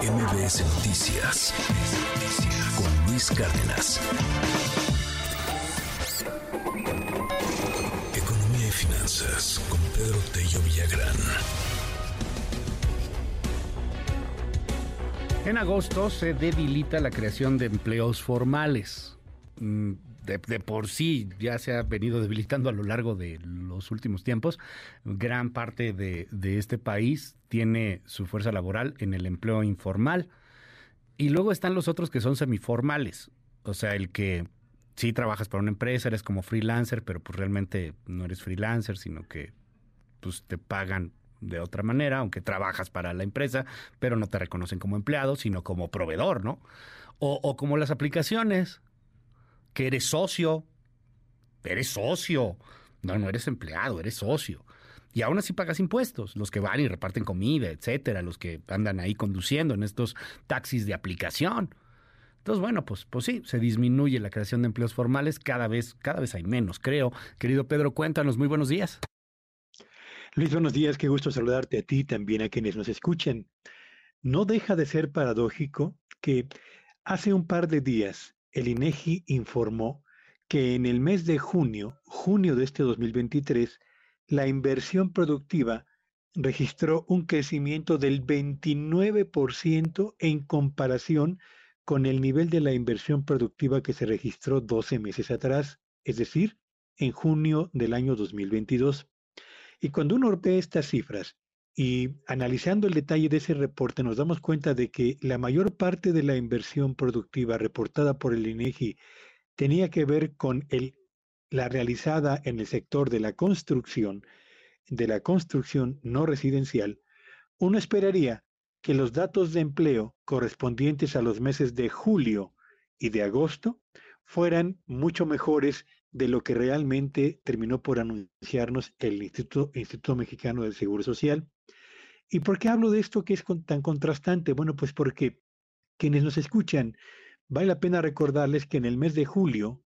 MBS Noticias con Luis Cárdenas. Economía y finanzas con Pedro Tello Villagrán. En agosto se debilita la creación de empleos formales. De, por sí ya se ha venido debilitando a lo largo de los últimos tiempos. Gran parte de, de este país tiene su fuerza laboral en el empleo informal. Y luego están los otros que son semiformales. O sea, el que sí trabajas para una empresa, eres como freelancer, pero pues realmente no eres freelancer, sino que pues te pagan de otra manera, aunque trabajas para la empresa, pero no te reconocen como empleado, sino como proveedor, ¿no? O, como las aplicaciones, que eres socio, eres socio, no, no eres empleado, eres socio. Y aún así pagas impuestos, los que van y reparten comida, etcétera, los que andan ahí conduciendo en estos taxis de aplicación. Entonces, bueno, pues, pues sí, se disminuye la creación de empleos formales, cada vez, cada vez hay menos, creo. Querido Pedro, cuéntanos, muy buenos días. Luis, buenos días, qué gusto saludarte a ti también a quienes nos escuchen. No deja de ser paradójico que hace un par de días el INEGI informó que en el mes de junio, junio de este 2023, la inversión productiva registró un crecimiento del 29% en comparación con el nivel de la inversión productiva que se registró 12 meses atrás, es decir, en junio del año 2022. Y cuando uno ve estas cifras y analizando el detalle de ese reporte, nos damos cuenta de que la mayor parte de la inversión productiva reportada por el INEGI tenía que ver con la realizada en el sector de la construcción, de la construcción no residencial, uno esperaría que los datos de empleo correspondientes a los meses de julio y de agosto fueran mucho mejores de lo que realmente terminó por anunciarnos el Instituto Mexicano del Seguro Social. ¿Y por qué hablo de esto que es tan contrastante? Bueno, pues porque quienes nos escuchan, vale la pena recordarles que en el mes de julio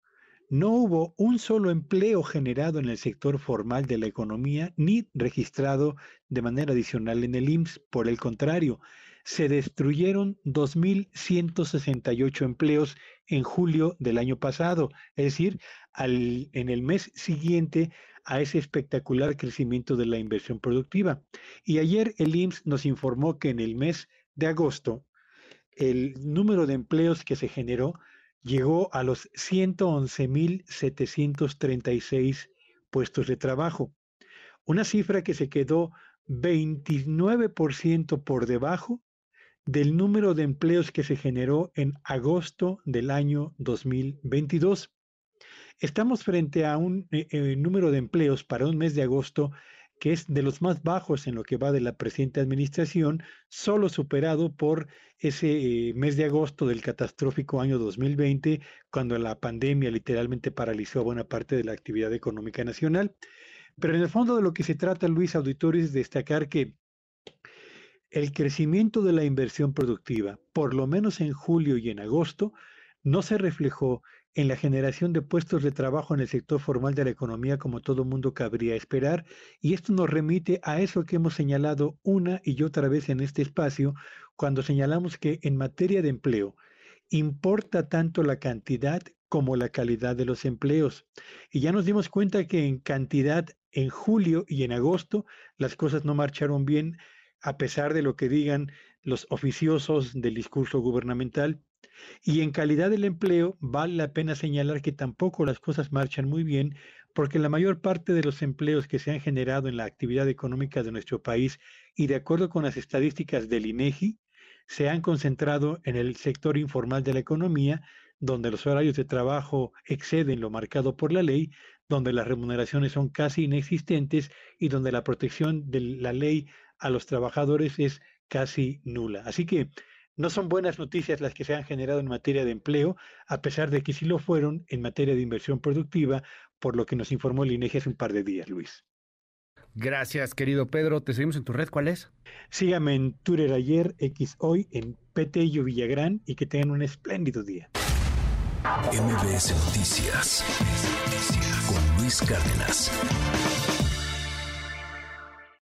no hubo un solo empleo generado en el sector formal de la economía ni registrado de manera adicional en el IMSS. Por el contrario, se destruyeron 2.168 empleos en julio del año pasado, es decir, al, en el mes siguiente a ese espectacular crecimiento de la inversión productiva. Y ayer el IMSS nos informó que en el mes de agosto el número de empleos que se generó llegó a los 111.736 puestos de trabajo, una cifra que se quedó 29% por debajo del número de empleos que se generó en agosto del año 2022. Estamos frente a un eh, eh, número de empleos para un mes de agosto que es de los más bajos en lo que va de la presente administración, solo superado por ese eh, mes de agosto del catastrófico año 2020, cuando la pandemia literalmente paralizó buena parte de la actividad económica nacional. Pero en el fondo de lo que se trata, Luis Auditorio, es destacar que el crecimiento de la inversión productiva, por lo menos en julio y en agosto, no se reflejó en la generación de puestos de trabajo en el sector formal de la economía como todo mundo cabría esperar, y esto nos remite a eso que hemos señalado una y otra vez en este espacio, cuando señalamos que en materia de empleo importa tanto la cantidad como la calidad de los empleos. Y ya nos dimos cuenta que en cantidad en julio y en agosto las cosas no marcharon bien a pesar de lo que digan los oficiosos del discurso gubernamental. Y en calidad del empleo vale la pena señalar que tampoco las cosas marchan muy bien porque la mayor parte de los empleos que se han generado en la actividad económica de nuestro país y de acuerdo con las estadísticas del INEGI, se han concentrado en el sector informal de la economía, donde los horarios de trabajo exceden lo marcado por la ley, donde las remuneraciones son casi inexistentes y donde la protección de la ley a los trabajadores es casi nula. Así que no son buenas noticias las que se han generado en materia de empleo, a pesar de que sí lo fueron en materia de inversión productiva, por lo que nos informó el INEGI hace un par de días, Luis. Gracias, querido Pedro. Te seguimos en tu red. ¿Cuál es? Sígame en Twitter ayer, X hoy, en Petello Villagrán y que tengan un espléndido día. MBS Noticias con Luis Cárdenas.